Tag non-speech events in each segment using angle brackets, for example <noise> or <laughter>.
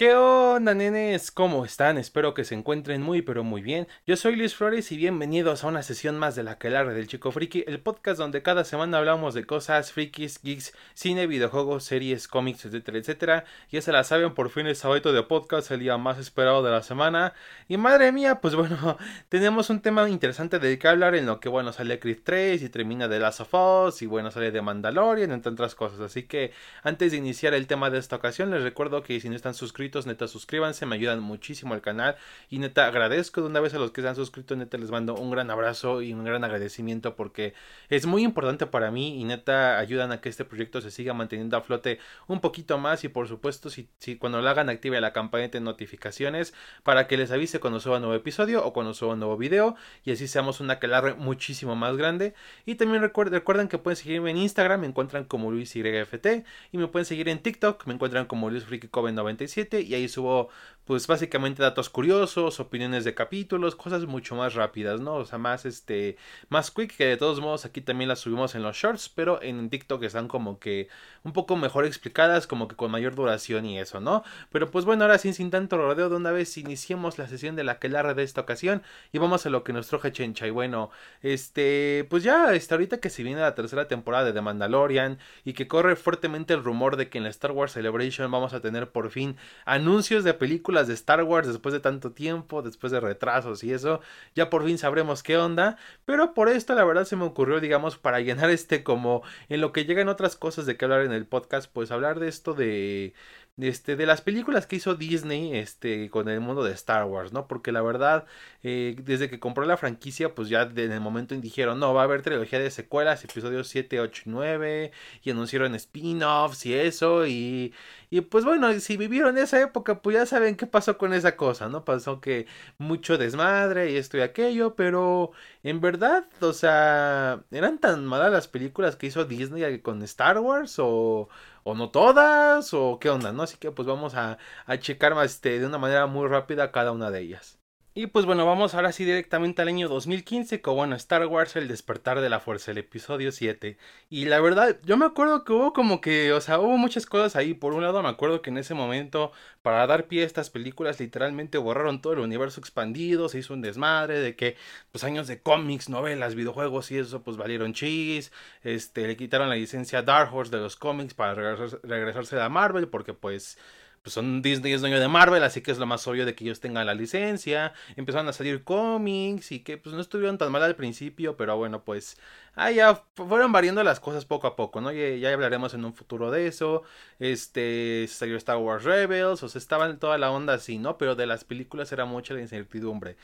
¿Qué onda, nenes? ¿Cómo están? Espero que se encuentren muy, pero muy bien. Yo soy Luis Flores y bienvenidos a una sesión más de la Quelarre del Chico Friki, el podcast donde cada semana hablamos de cosas frikis, geeks, cine, videojuegos, series, cómics, etcétera, etcétera. Ya se la saben, por fin el sábado de podcast, el día más esperado de la semana. Y madre mía, pues bueno, <laughs> tenemos un tema interesante de que hablar en lo que, bueno, sale Creed 3 y termina de Last of Us y bueno, sale de Mandalorian, entre otras cosas. Así que antes de iniciar el tema de esta ocasión, les recuerdo que si no están suscritos, neta suscríbanse, me ayudan muchísimo al canal. Y neta agradezco de una vez a los que se han suscrito, neta les mando un gran abrazo y un gran agradecimiento porque es muy importante para mí y neta ayudan a que este proyecto se siga manteniendo a flote un poquito más. Y por supuesto si, cuando lo hagan active la campanita de notificaciones para que les avise cuando suba un nuevo episodio o cuando suba un nuevo video. Y así seamos una calarre muchísimo más grande. Y también recuerden, recuerden que pueden seguirme en Instagram, me encuentran como LuisYFT y me pueden seguir en TikTok, me encuentran como LuisFreakyCoven97 y ahí subo pues básicamente datos curiosos, opiniones de capítulos, cosas mucho más rápidas, ¿no? O sea, más este, más quick, que de todos modos aquí también las subimos en los shorts, pero en TikTok están como que un poco mejor explicadas, como que con mayor duración y eso, ¿no? Pero pues bueno, ahora sin, sin tanto rodeo, de una vez iniciemos la sesión de la quelarre de esta ocasión y vamos a lo que nos troje Chencha. Y bueno, este, pues ya está ahorita que se viene la tercera temporada de The Mandalorian y que corre fuertemente el rumor de que en la Star Wars Celebration vamos a tener por fin anuncios de películas de Star Wars después de tanto tiempo, después de retrasos y eso, ya por fin sabremos qué onda, pero por esto la verdad se me ocurrió, digamos, para llenar este como en lo que llegan otras cosas de que hablar en el podcast, pues hablar de esto de este, de las películas que hizo Disney este, con el mundo de Star Wars, ¿no? Porque la verdad, eh, desde que compró la franquicia, pues ya en el momento dijeron, no, va a haber trilogía de secuelas, episodios 7, 8 y 9, y anunciaron spin-offs y eso, y, y pues bueno, si vivieron esa época, pues ya saben qué pasó con esa cosa, ¿no? Pasó que mucho desmadre y esto y aquello, pero en verdad, o sea, ¿eran tan malas las películas que hizo Disney con Star Wars o o no todas, o qué onda, ¿no? Así que pues vamos a, a checar más este, de una manera muy rápida cada una de ellas. Y pues bueno, vamos ahora sí directamente al año 2015 con bueno, Star Wars El despertar de la fuerza, el episodio 7. Y la verdad, yo me acuerdo que hubo como que, o sea, hubo muchas cosas ahí. Por un lado, me acuerdo que en ese momento, para dar pie a estas películas, literalmente borraron todo el universo expandido, se hizo un desmadre de que, pues años de cómics, novelas, videojuegos y eso, pues valieron chis. Este, le quitaron la licencia Dark Horse de los cómics para regresarse a Marvel, porque pues pues son Disney es dueño de Marvel, así que es lo más obvio de que ellos tengan la licencia. Empezaron a salir cómics y que pues no estuvieron tan mal al principio, pero bueno, pues ah, ya fueron variando las cosas poco a poco, ¿no? Ya, ya hablaremos en un futuro de eso. Este, salió Star Wars Rebels, o sea, estaba en toda la onda así, ¿no? Pero de las películas era mucha la incertidumbre.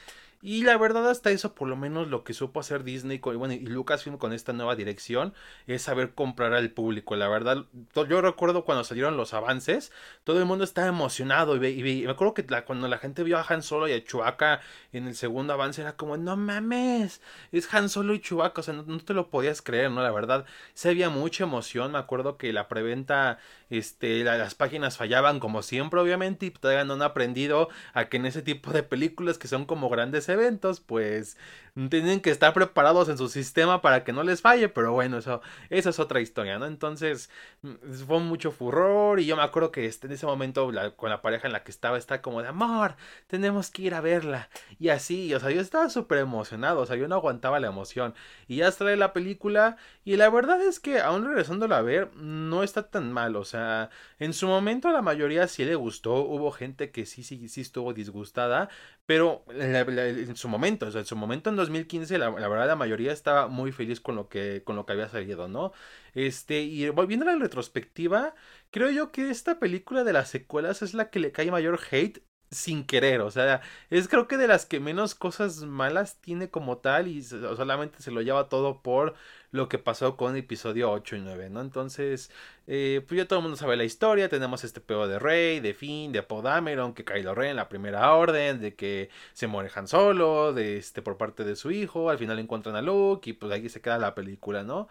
Y la verdad, hasta eso, por lo menos lo que supo hacer Disney con, bueno, y Lucasfilm con esta nueva dirección es saber comprar al público. La verdad, yo recuerdo cuando salieron los avances, todo el mundo estaba emocionado. Y, me acuerdo que cuando la gente vio a Han Solo y a Chewbacca en el segundo avance, era como, no mames, es Han Solo y Chewbacca. O sea, no, te lo podías creer, ¿no? La verdad, se había mucha emoción. Me acuerdo que la preventa, este, las páginas fallaban como siempre, obviamente, y todavía no han aprendido a que en ese tipo de películas que son como grandes eventos, pues tienen que estar preparados en su sistema para que no les falle, pero bueno, eso, eso es otra historia, ¿no? Entonces, mm, fue mucho furor y yo me acuerdo que este, en ese momento con la pareja en la que estaba, está como de amor, tenemos que ir a verla. Y así, o sea, yo estaba súper emocionado, o sea, yo no aguantaba la emoción. Y ya sale la película y la verdad es que aún regresándola a ver, no está tan mal, o sea, en su momento a la mayoría sí le gustó, hubo gente que sí, sí, sí estuvo disgustada, pero en su momento, o sea, en su momento en 2015, la, la, verdad la mayoría estaba muy feliz con lo que, con lo que había salido, ¿no? Este, y volviendo a la retrospectiva, creo yo que esta película de las secuelas es la que le cae mayor hate sin querer, o sea, es creo que de las que menos cosas malas tiene como tal y solamente se lo lleva todo por lo que pasó con episodio 8 y 9, ¿no? Entonces, eh, pues ya todo el mundo sabe la historia, tenemos este pedo de Rey, de Finn, de Apodameron, que Kylo Ren en la primera orden, de que se muere Han Solo, de este por parte de su hijo, al final encuentran a Luke y pues ahí se queda la película, ¿no?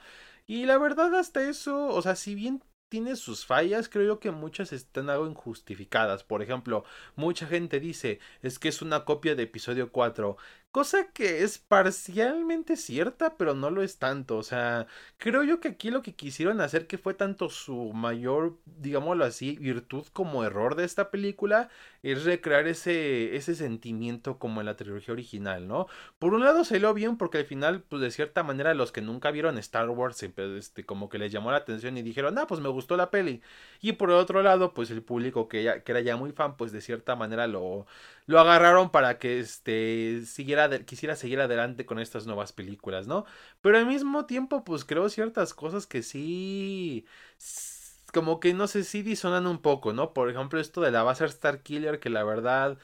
Y la verdad hasta eso, o sea, si bien tiene sus fallas, creo yo que muchas están algo injustificadas. Por ejemplo, mucha gente dice, es que es una copia de episodio 4. Cosa que es parcialmente cierta, pero no lo es tanto. O sea, creo yo que aquí lo que quisieron hacer, que fue tanto su mayor, digámoslo así, virtud como error de esta película, es recrear ese, ese sentimiento como en la trilogía original, ¿no? Por un lado salió bien porque al final, pues de cierta manera, los que nunca vieron Star Wars, este, como que les llamó la atención y dijeron, ah, pues me gustó la peli. Y por el otro lado, pues el público que, ya, que era ya muy fan, pues de cierta manera lo, lo agarraron para que este, siguiera quisiera seguir adelante con estas nuevas películas, ¿no? Pero al mismo tiempo, pues creo ciertas cosas que sí como que no sé si disonan un poco, ¿no? Por ejemplo, esto de la base Star Killer, que la verdad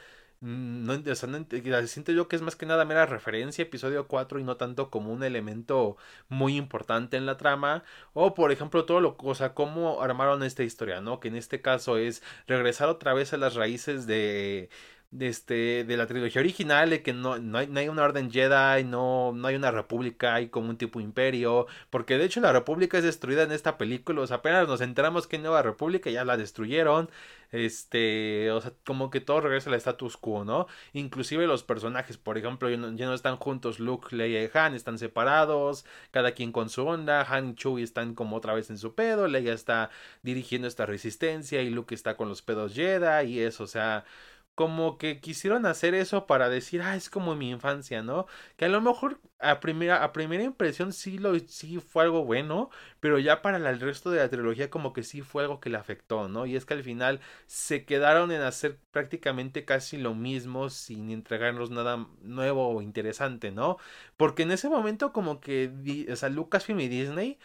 Mm, no, o sea, siento yo que es más que nada mera referencia episodio 4 y no tanto como un elemento muy importante en la trama o por ejemplo todo lo o sea cómo armaron esta historia no que en este caso es regresar otra vez a las raíces de de este de la trilogía original de que no, no, hay, no hay una orden Jedi no, no hay una república hay como un tipo imperio porque de hecho la república es destruida en esta película o sea apenas nos enteramos que hay nueva república ya la destruyeron este, o sea, como que todo regresa al status quo, ¿no? Inclusive los personajes, por ejemplo, ya no, están juntos, Luke, Leia y Han están separados, cada quien con su onda, Han y Chewie están como otra vez en su pedo, Leia está dirigiendo esta resistencia y Luke está con los pedos Jedi y eso, o sea, como que quisieron hacer eso para decir, ah, es como mi infancia, ¿no? Que a lo mejor a primera, a primera impresión sí, lo, sí fue algo bueno, pero ya para el resto de la trilogía como que sí fue algo que le afectó, ¿no? Y es que al final se quedaron en hacer prácticamente casi lo mismo sin entregarnos nada nuevo o interesante, ¿no? Porque en ese momento como que, o sea, Lucasfilm y Disney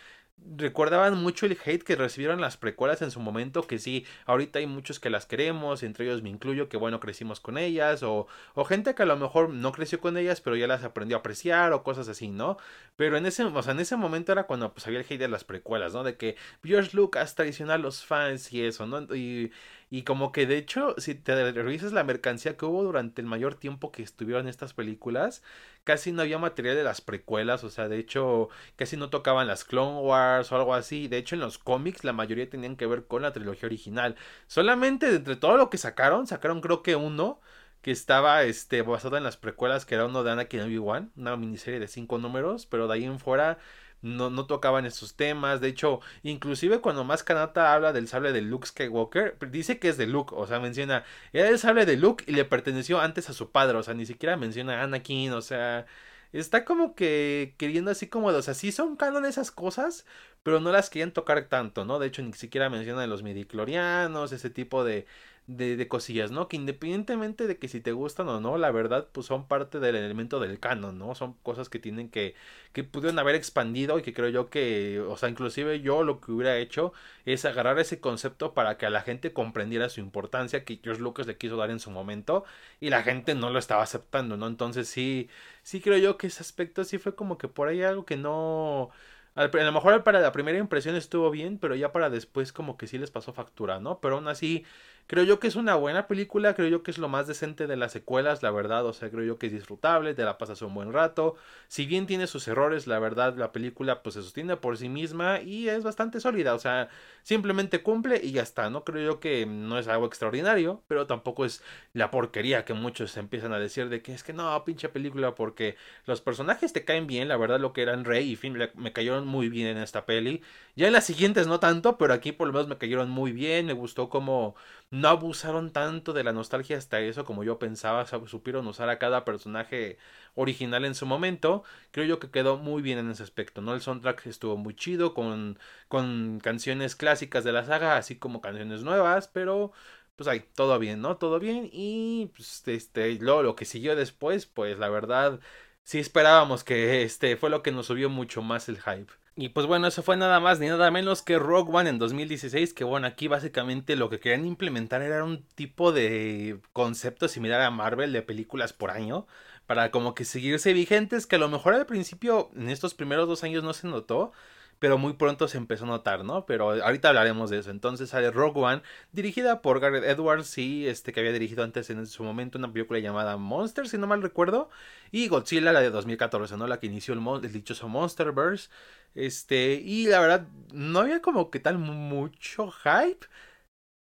recordaban mucho el hate que recibieron las precuelas en su momento, que sí, ahorita hay muchos que las queremos, entre ellos me incluyo, que bueno, crecimos con ellas, o, o gente que a lo mejor no creció con ellas, pero ya las aprendió a apreciar, o cosas así, ¿no? Pero en ese, o sea, en ese momento era cuando pues había el hate de las precuelas, ¿no? De que George Lucas traicionó a los fans y eso, ¿no? Y, y como que de hecho, si te revisas la mercancía que hubo durante el mayor tiempo que estuvieron estas películas, casi no había material de las precuelas, o sea, de hecho, casi no tocaban las Clone Wars o algo así. De hecho, en los cómics la mayoría tenían que ver con la trilogía original. Solamente entre todo lo que sacaron, sacaron creo que uno que estaba este, basado en las precuelas, que era uno de Anakin Obi-Wan, una miniserie de cinco números, pero de ahí en fuera no, no tocaban esos temas. De hecho, inclusive cuando más Kanata habla del sable de Luke Skywalker, dice que es de Luke, o sea, menciona, era el sable de Luke y le perteneció antes a su padre, o sea, ni siquiera menciona a Anakin, o sea, está como que queriendo así como, o sea, sí son canon esas cosas, pero no las quieren tocar tanto, ¿no? De hecho, ni siquiera menciona los midiclorianos, ese tipo de, de, de, cosillas, ¿no? Que independientemente de que si te gustan o no, la verdad, pues son parte del elemento del canon, ¿no? Son cosas que tienen que, que pudieron haber expandido y que creo yo que, o sea, inclusive yo lo que hubiera hecho es agarrar ese concepto para que a la gente comprendiera su importancia que George Lucas le quiso dar en su momento y la gente no lo estaba aceptando, ¿no? Entonces sí, sí creo yo que ese aspecto sí fue como que por ahí algo que no... A lo mejor para la primera impresión estuvo bien, pero ya para después como que sí les pasó factura, ¿no? Pero aún así Creo yo que es una buena película, creo yo que es lo más decente de las secuelas, la verdad, o sea, creo yo que es disfrutable, te la pasas un buen rato. Si bien tiene sus errores, la verdad, la película pues se sostiene por sí misma y es bastante sólida, o sea, simplemente cumple y ya está, ¿no? Creo yo que no es algo extraordinario, pero tampoco es la porquería que muchos empiezan a decir de que es que no, pinche película, porque los personajes te caen bien, la verdad, lo que eran Rey y Finn me cayeron muy bien en esta peli. Ya en las siguientes no tanto, pero aquí por lo menos me cayeron muy bien, me gustó como no abusaron tanto de la nostalgia hasta eso como yo pensaba, supieron usar a cada personaje original en su momento, creo yo que quedó muy bien en ese aspecto, ¿no? El soundtrack estuvo muy chido con, con canciones clásicas de la saga, así como canciones nuevas, pero pues ahí, todo bien, ¿no? Todo bien y pues este, luego lo que siguió después, pues la verdad sí esperábamos que este fue lo que nos subió mucho más el hype. Y pues bueno, eso fue nada más ni nada menos que Rogue One en 2016, que bueno, aquí básicamente lo que querían implementar era un tipo de concepto similar a Marvel de películas por año, para como que seguirse vigentes, que a lo mejor al principio, en estos primeros dos años no se notó, pero muy pronto se empezó a notar, ¿no? Pero ahorita hablaremos de eso. Entonces sale Rogue One, dirigida por Gareth Edwards, sí, este que había dirigido antes en su momento una película llamada Monster, si no mal recuerdo, y Godzilla, la de 2014, ¿no? La que inició el, dichoso Monsterverse. Este, y la verdad, no había como que tal mucho hype.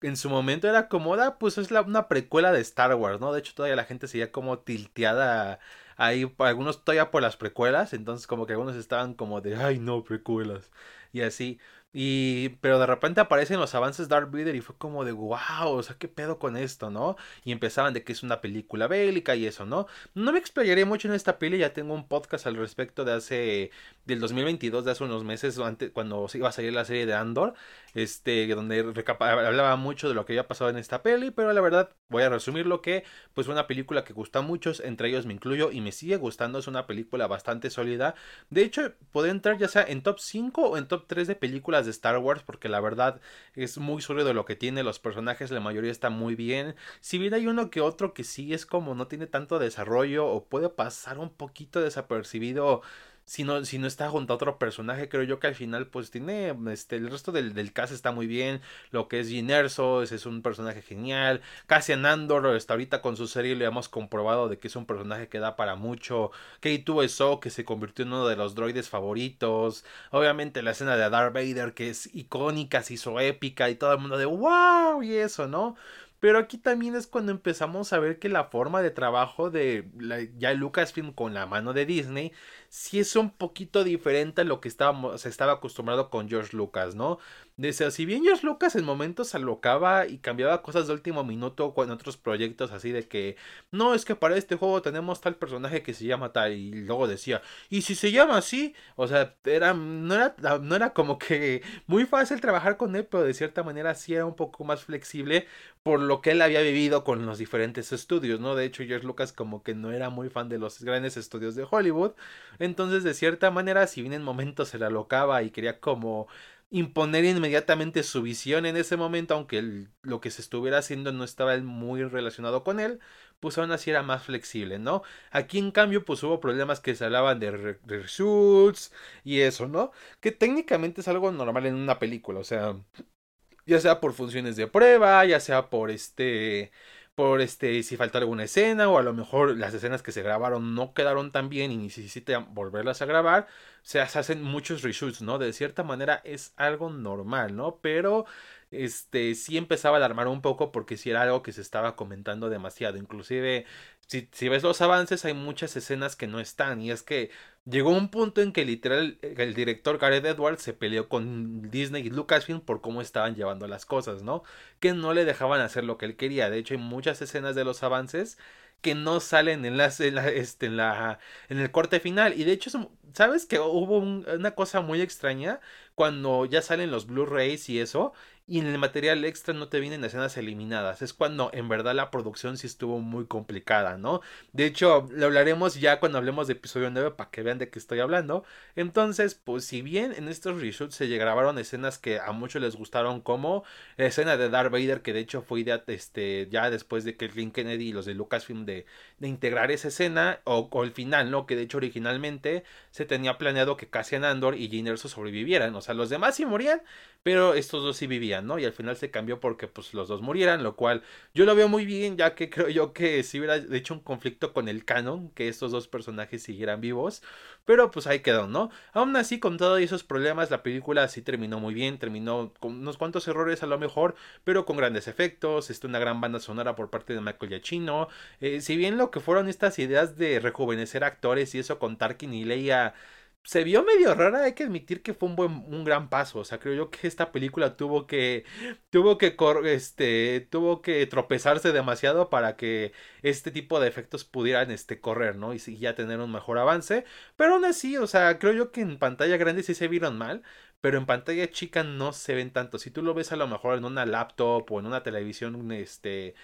En su momento era cómoda, pues es una precuela de Star Wars, ¿no? De hecho, todavía la gente seguía como tilteada ahí algunos todavía por las precuelas, entonces como que algunos estaban como de, ay no, precuelas, y así. Y, pero de repente aparecen los avances Darth Vader y fue como de wow, o sea, qué pedo con esto, ¿no? Y empezaban de que es una película bélica y eso, ¿no? No me explayaré mucho en esta peli, ya tengo un podcast al respecto de hace, del 2022, de hace unos meses, antes, cuando iba a salir la serie de Andor, este, donde hablaba mucho de lo que había pasado en esta peli, pero la verdad voy a resumir lo que, pues fue una película que gusta a muchos, entre ellos me incluyo, y me sigue gustando, es una película bastante sólida. De hecho, puede entrar ya sea en top 5 o en top 3 de películas de Star Wars porque la verdad es muy sólido lo que tiene, los personajes la mayoría está muy bien. Si bien hay uno que otro que sí es como no tiene tanto desarrollo o puede pasar un poquito desapercibido si no, si no está junto a otro personaje, creo yo que al final pues tiene, este, el resto del, del cast está muy bien, lo que es Gin Erso, ese es un personaje genial, Cassian Andor, hasta ahorita con su serie le hemos comprobado de que es un personaje que da para mucho, K2SO que se convirtió en uno de los droides favoritos, obviamente la escena de Darth Vader que es icónica, se hizo épica y todo el mundo de wow y eso, ¿no? Pero aquí también es cuando empezamos a ver que la forma de trabajo de ya Lucasfilm con la mano de Disney sí es un poquito diferente a lo que estábamos, se estaba acostumbrado con George Lucas, ¿no? Dice, si bien George Lucas en momentos alocaba y cambiaba cosas de último minuto con otros proyectos así de que, no, es que para este juego tenemos tal personaje que se llama tal y luego decía, y si se llama así, o sea, era, no, era, no era como que <laughs> muy fácil trabajar con él, pero de cierta manera sí era un poco más flexible por lo que él había vivido con los diferentes estudios, ¿no? De hecho, George Lucas como que no era muy fan de los grandes estudios de Hollywood, entonces de cierta manera, si bien en momentos se la alocaba y quería como imponer inmediatamente su visión en ese momento, aunque lo que se estuviera haciendo no estaba muy relacionado con él, pues aún así era más flexible, ¿no? Aquí en cambio pues hubo problemas que se hablaban de, de results y eso, ¿no? Que técnicamente es algo normal en una película, o sea, ya sea por funciones de prueba, ya sea por este por este si falta alguna escena o a lo mejor las escenas que se grabaron no quedaron tan bien y necesitan volverlas a grabar, se hacen muchos reshoots, ¿no? De cierta manera es algo normal, ¿no? Pero este sí empezaba a alarmar un poco porque si era algo que se estaba comentando demasiado, inclusive si, si ves los avances hay muchas escenas que no están y es que Llegó un punto en que literal el director Gareth Edwards se peleó con Disney y Lucasfilm por cómo estaban llevando las cosas, ¿no? Que no le dejaban hacer lo que él quería. De hecho, hay muchas escenas de los avances que no salen en, las, la, este, en, la, en el corte final. Y de hecho, ¿sabes que hubo una cosa muy extraña? Cuando ya salen los Blu-rays y eso, y en el material extra no te vienen escenas eliminadas. Es cuando en verdad la producción sí estuvo muy complicada, ¿no? De hecho, lo hablaremos ya cuando hablemos de episodio 9 para que vean de qué estoy hablando. Entonces, pues si bien en estos reshoots se grabaron escenas que a muchos les gustaron como la escena de Darth Vader, que de hecho fue idea, este, ya después de que Link Kennedy y los de Lucasfilm de, de integrar esa escena, o, el final, ¿no? Que de hecho originalmente se tenía planeado que Cassian Andor y Jyn Erso sobrevivieran. O sea, los demás sí morían, pero estos dos sí vivían, ¿no? Y al final se cambió porque pues los dos murieran, lo cual yo lo veo muy bien, ya que creo yo que si hubiera hecho un conflicto con el canon, que estos dos personajes siguieran vivos, pero pues ahí quedó, ¿no? Aún así, con todos esos problemas, la película sí terminó muy bien, terminó con unos cuantos errores a lo mejor, pero con grandes efectos, este, una gran banda sonora por parte de Michael Giacchino, eh, si bien lo que fueron estas ideas de rejuvenecer actores y eso con Tarkin y Leia se vio medio rara, hay que admitir que fue un buen, un gran paso. O sea, creo yo que esta película tuvo que, tuvo que, este, tuvo que tropezarse demasiado para que este tipo de efectos pudieran, este, correr, ¿no? Y ya tener un mejor avance. Pero aún así, o sea, creo yo que en pantalla grande sí se vieron mal. Pero en pantalla chica no se ven tanto. Si tú lo ves a lo mejor en una laptop o en una televisión, este,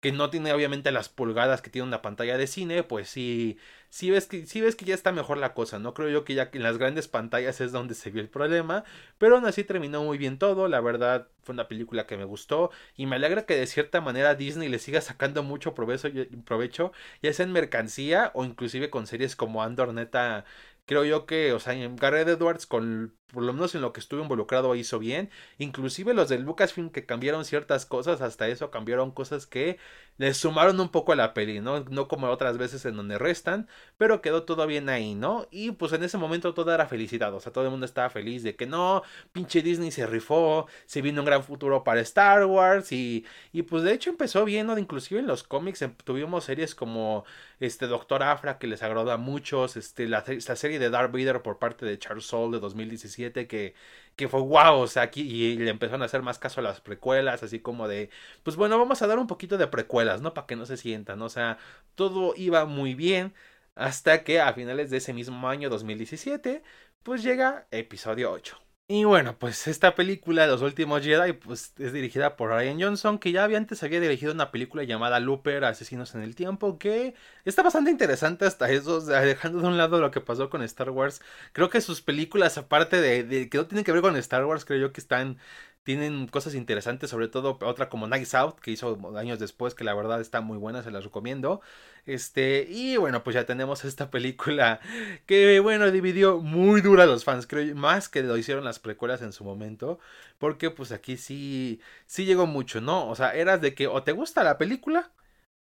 que no tiene obviamente las pulgadas que tiene una pantalla de cine, pues sí, sí ves que, ves que ya está mejor la cosa, ¿no? Creo yo que ya en las grandes pantallas es donde se vio el problema, pero aún así terminó muy bien todo, la verdad fue una película que me gustó y me alegra que de cierta manera Disney le siga sacando mucho provecho, provecho ya sea en mercancía o inclusive con series como Andor, neta, creo yo que, o sea, Garrett Edwards, con, por lo menos en lo que estuvo involucrado, hizo bien. Inclusive los de Lucasfilm que cambiaron ciertas cosas, hasta eso cambiaron cosas que le sumaron un poco a la peli, ¿no? No como otras veces en donde restan, pero quedó todo bien ahí, ¿no? Y pues en ese momento todo era felicidad, o sea, todo el mundo estaba feliz de que no, pinche Disney se rifó, se vino un gran futuro para Star Wars y, y pues de hecho empezó bien, ¿no? Inclusive en los cómics em, tuvimos series como este Doctor Afra que les agradó a muchos, este, la, serie de Darth Vader por parte de Charles Soule de 2017 que, que fue wow, o sea, aquí y le empezaron a hacer más caso a las precuelas, así como de, pues bueno, vamos a dar un poquito de precuelas, ¿no? Para que no se sientan, o sea, todo iba muy bien hasta que a finales de ese mismo año 2017, pues llega episodio 8. Y bueno, pues esta película, Los Últimos Jedi, pues es dirigida por Ryan Johnson, que ya había antes había dirigido una película llamada Looper, Asesinos en el Tiempo, que está bastante interesante hasta eso, dejando de un lado lo que pasó con Star Wars. Creo que sus películas, aparte de, que no tienen que ver con Star Wars, creo yo que están tienen cosas interesantes, sobre todo otra como Nice Out, que hizo años después, que la verdad está muy buena, se las recomiendo. Este, y bueno, pues ya tenemos esta película que, bueno, dividió muy dura a los fans, creo, más que lo hicieron las precuelas en su momento, porque pues aquí sí, sí llegó mucho, ¿no? O sea, eras de que o te gusta la película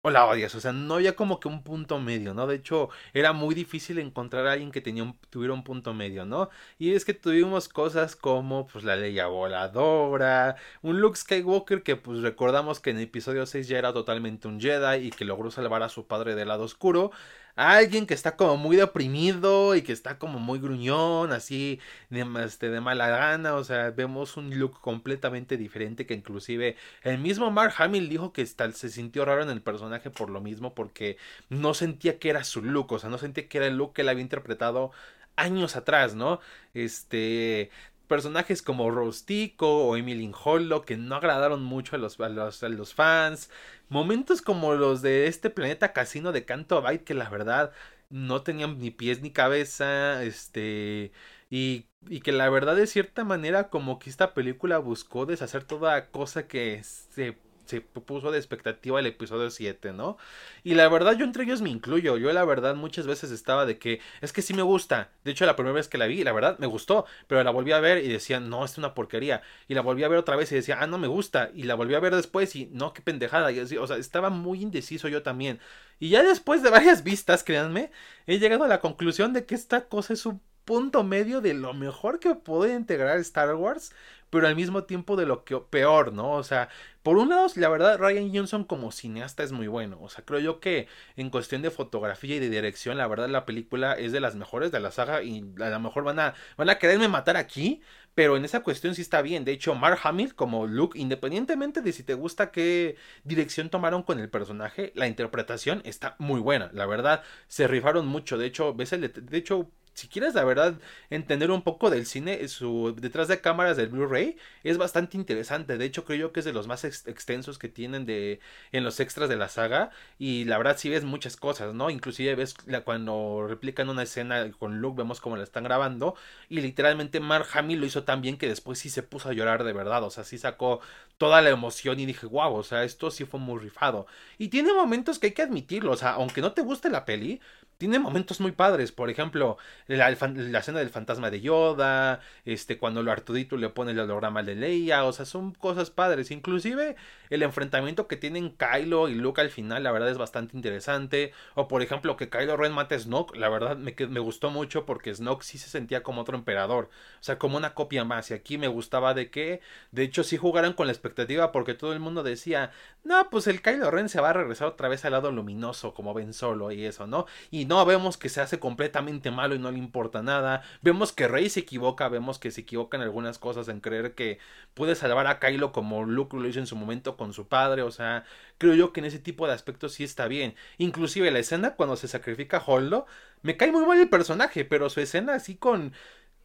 o la odias, o sea, no había como que un punto medio, ¿no? De hecho, era muy difícil encontrar a alguien que tenía un, tuviera un punto medio, ¿no? Y es que tuvimos cosas como, pues, la ley voladora, un Luke Skywalker que, pues, recordamos que en el episodio 6 ya era totalmente un Jedi y que logró salvar a su padre del lado oscuro, alguien que está como muy deprimido y que está como muy gruñón, así de, este, de mala gana, o sea, vemos un look completamente diferente que inclusive el mismo Mark Hamill dijo que se sintió raro en el personaje por lo mismo porque no sentía que era su look, o sea, no sentía que era el look que él había interpretado años atrás, ¿no? Este, personajes como Rostico o Emily Hollow que no agradaron mucho a los, a los, fans. Momentos como los de este planeta casino de Canto Byte que la verdad no tenían ni pies ni cabeza. Este. Y, y que la verdad de cierta manera como que esta película buscó deshacer toda cosa que se se puso de expectativa el episodio 7, ¿no? Y la verdad yo entre ellos me incluyo, yo la verdad muchas veces estaba de que es que sí me gusta, de hecho la primera vez que la vi, la verdad me gustó, pero la volví a ver y decía, no, es una porquería, y la volví a ver otra vez y decía, ah, no me gusta, y la volví a ver después y no, qué pendejada, y o sea, estaba muy indeciso yo también. Y ya después de varias vistas, créanme, he llegado a la conclusión de que esta cosa es un punto medio de lo mejor que puede integrar Star Wars, pero al mismo tiempo de lo que peor, ¿no? O sea, por un lado, la verdad, Ryan Johnson como cineasta es muy bueno. O sea, creo yo que en cuestión de fotografía y de dirección, la verdad, la película es de las mejores de la saga y a lo mejor van a, van a quererme matar aquí, pero en esa cuestión sí está bien. De hecho, Mark Hamill como Luke, independientemente de si te gusta qué dirección tomaron con el personaje, la interpretación está muy buena. La verdad, se rifaron mucho. De hecho, ves el de hecho si quieres la verdad entender un poco del cine, su detrás de cámaras del Blu-ray es bastante interesante. De hecho, creo yo que es de los más extensos que tienen de en los extras de la saga y la verdad sí ves muchas cosas, ¿no? Inclusive ves cuando replican una escena con Luke, vemos cómo la están grabando y literalmente Mark Hamill lo hizo tan bien que después sí se puso a llorar de verdad, o sea, sí sacó toda la emoción y dije, "Wow, o sea, esto sí fue muy rifado." Y tiene momentos que hay que admitirlo, o sea, aunque no te guste la peli, tiene momentos muy padres. Por ejemplo, la, escena del fantasma de Yoda, este, cuando lo Artudito le pone el holograma de Leia, o sea, son cosas padres. Inclusive el enfrentamiento que tienen Kylo y Luke al final, la verdad es bastante interesante. O por ejemplo, que Kylo Ren mate a Snoke, la verdad me, me gustó mucho porque Snoke sí se sentía como otro emperador. O sea, como una copia más. Y aquí me gustaba de que, de hecho, sí jugaran con la expectativa porque todo el mundo decía, no, pues el Kylo Ren se va a regresar otra vez al lado luminoso como ven solo y eso, ¿no? Y no, vemos que se hace completamente malo y no le importa nada. Vemos que Rey se equivoca, vemos que se equivoca en algunas cosas en creer que puede salvar a Kylo como Luke lo hizo en su momento con su padre. O sea, creo yo que en ese tipo de aspectos sí está bien. Inclusive la escena cuando se sacrifica Holdo, me cae muy mal el personaje, pero su escena así con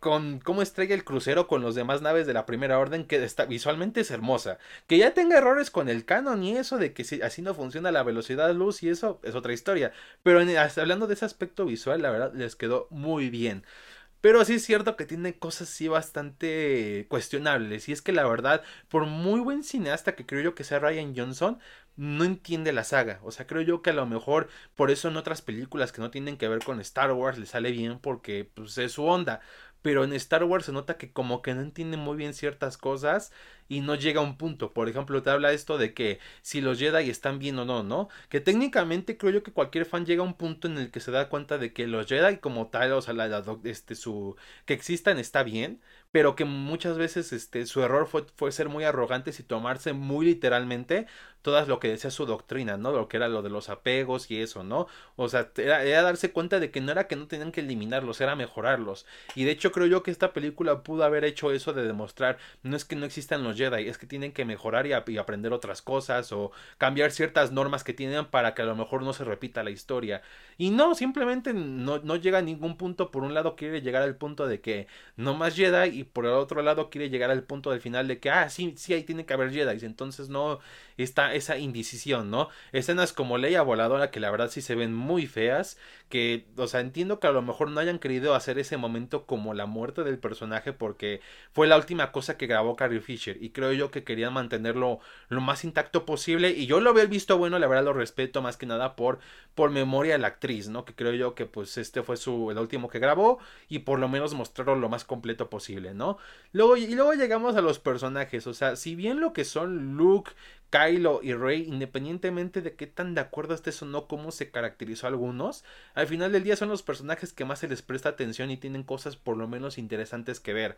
con cómo estrella el crucero con los demás naves de la primera orden, que está, visualmente es hermosa. Que ya tenga errores con el canon y eso de que así no funciona la velocidad de luz y eso es otra historia. Pero hablando de ese aspecto visual, la verdad les quedó muy bien. Pero sí es cierto que tiene cosas sí bastante cuestionables. Y es que la verdad, por muy buen cineasta que creo yo que sea Ryan Johnson, no entiende la saga. O sea, creo yo que a lo mejor por eso en otras películas que no tienen que ver con Star Wars le sale bien porque pues, es su onda pero en Star Wars se nota que como que no entiende muy bien ciertas cosas y no llega a un punto. Por ejemplo, te habla esto de que si los Jedi están bien o no, ¿no? Que técnicamente creo yo que cualquier fan llega a un punto en el que se da cuenta de que los Jedi como tal, o sea, la, este, su, que existan está bien, pero que muchas veces este, su error fue, fue ser muy arrogantes y tomarse muy literalmente todas lo que decía su doctrina, ¿no? Lo que era lo de los apegos y eso, ¿no? O sea, era, darse cuenta de que no era que no tenían que eliminarlos, era mejorarlos. Y de hecho creo yo que esta película pudo haber hecho eso de demostrar, no es que no existan los Jedi, es que tienen que mejorar y, y aprender otras cosas o cambiar ciertas normas que tienen para que a lo mejor no se repita la historia. Y no, simplemente no, no llega a ningún punto, por un lado quiere llegar al punto de que no más Jedi y por el otro lado quiere llegar al punto del final de que, ah, sí, sí, ahí tiene que haber Jedi. Entonces no está esa indecisión, ¿no? Escenas como Leia voladora que la verdad sí se ven muy feas, que, o sea, entiendo que a lo mejor no hayan querido hacer ese momento como la muerte del personaje porque fue la última cosa que grabó Carrie Fisher y creo yo que querían mantenerlo lo más intacto posible y yo lo había visto bueno, la verdad lo respeto más que nada por, por memoria de la actriz, ¿no? Que creo yo que pues este fue su, el último que grabó y por lo menos mostrarlo lo más completo posible, ¿no? Luego, y luego llegamos a los personajes, o sea, si bien lo que son Luke, Kylo y Rey, independientemente de qué tan de acuerdo estés o no cómo se caracterizó a algunos, al final del día son los personajes que más se les presta atención y tienen cosas por lo menos interesantes que ver.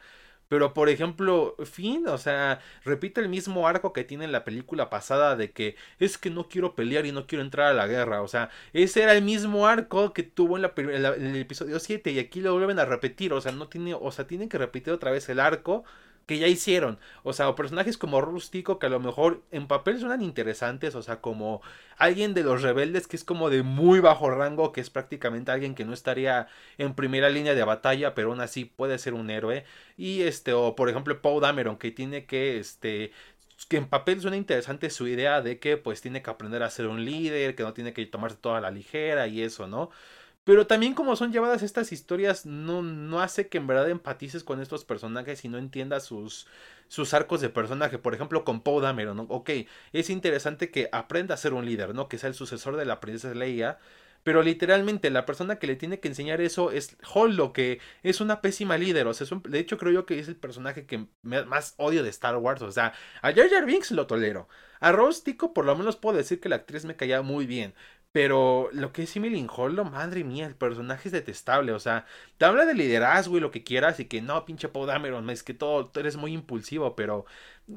Pero por ejemplo, Finn, o sea, repite el mismo arco que tiene en la película pasada de que es que no quiero pelear y no quiero entrar a la guerra. O sea, ese era el mismo arco que tuvo en, la, en el episodio 7 y aquí lo vuelven a repetir. O sea, no tiene, o sea, tienen que repetir otra vez el arco que ya hicieron. O sea, o personajes como Rústico que a lo mejor en papel suenan interesantes. O sea, como alguien de los rebeldes que es como de muy bajo rango, que es prácticamente alguien que no estaría en primera línea de batalla, pero aún así puede ser un héroe. Y este, o por ejemplo, Paul Dameron, que tiene que, este, que en papel suena interesante su idea de que pues tiene que aprender a ser un líder, que no tiene que tomarse toda la ligera y eso, ¿no? Pero también como son llevadas estas historias, no, no hace que en verdad empatices con estos personajes y no entiendas sus, sus arcos de personaje. Por ejemplo, con Poe Dameron, ¿no? Ok, es interesante que aprenda a ser un líder, ¿no? Que sea el sucesor de la princesa Leia. Pero literalmente la persona que le tiene que enseñar eso es Holdo, que es una pésima líder. O sea, de hecho creo yo que es el personaje que más odio de Star Wars. O sea, a Jar Jar Binks lo tolero. A Rose Tico por lo menos puedo decir que la actriz me caía muy bien. Pero lo que es Emily Holdo, madre mía, el personaje es detestable. O sea, te habla de liderazgo y lo que quieras y que no, pinche Dameron, es que todo, tú eres muy impulsivo, pero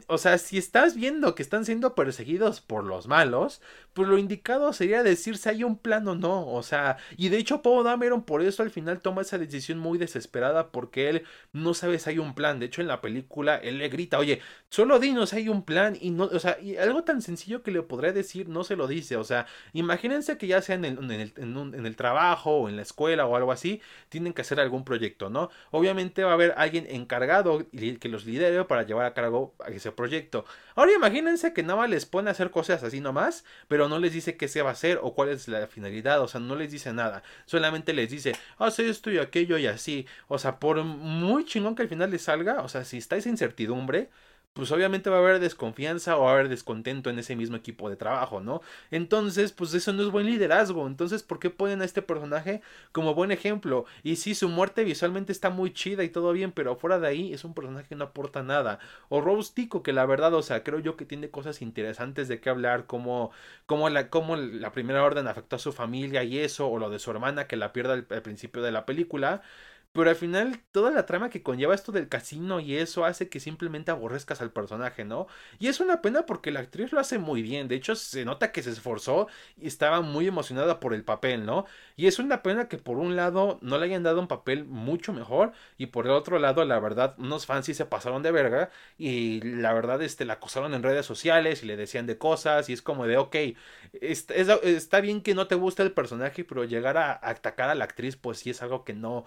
o sea, si estás viendo que están siendo perseguidos por los malos, pues lo indicado sería decir si hay un plan o no. O sea, y de hecho Poe Dameron por eso al final toma esa decisión muy desesperada porque él no sabe si hay un plan. De hecho, en la película él le grita, oye, solo dinos si hay un plan. Y no, o sea, y algo tan sencillo que le podría decir no se lo dice. O sea, imagínense que ya sea en el, en el trabajo o en la escuela o algo así, tienen que hacer algún proyecto, ¿no? Obviamente va a haber alguien encargado que los lidere para llevar a cabo ese proyecto. Ahora imagínense que nada les pone a hacer cosas así nomás, pero no les dice qué se va a hacer o cuál es la finalidad, o sea, no les dice nada, solamente les dice, haz esto y aquello y así, o sea, por muy chingón que al final les salga, o sea, si estáis en incertidumbre, pues obviamente va a haber desconfianza o va a haber descontento en ese mismo equipo de trabajo, ¿no? Entonces, pues eso no es buen liderazgo. Entonces, ¿por qué ponen a este personaje como buen ejemplo? Y sí, su muerte visualmente está muy chida y todo bien, pero fuera de ahí es un personaje que no aporta nada. O Rose Tico, que la verdad, o sea, creo yo que tiene cosas interesantes de qué hablar, como, como, la, como la primera orden afectó a su familia y eso, o lo de su hermana que la pierde al principio de la película. Pero al final, toda la trama que conlleva esto del casino y eso hace que simplemente aborrezcas al personaje, ¿no? Y es una pena porque la actriz lo hace muy bien. De hecho, se nota que se esforzó y estaba muy emocionada por el papel, ¿no? Y es una pena que por un lado no le hayan dado un papel mucho mejor. Y por el otro lado, la verdad, unos fans sí se pasaron de verga. Y la verdad, este, la acosaron en redes sociales y le decían de cosas. Y es como de, ok, está, bien que no te guste el personaje, pero llegar a, atacar a la actriz, pues sí es algo que no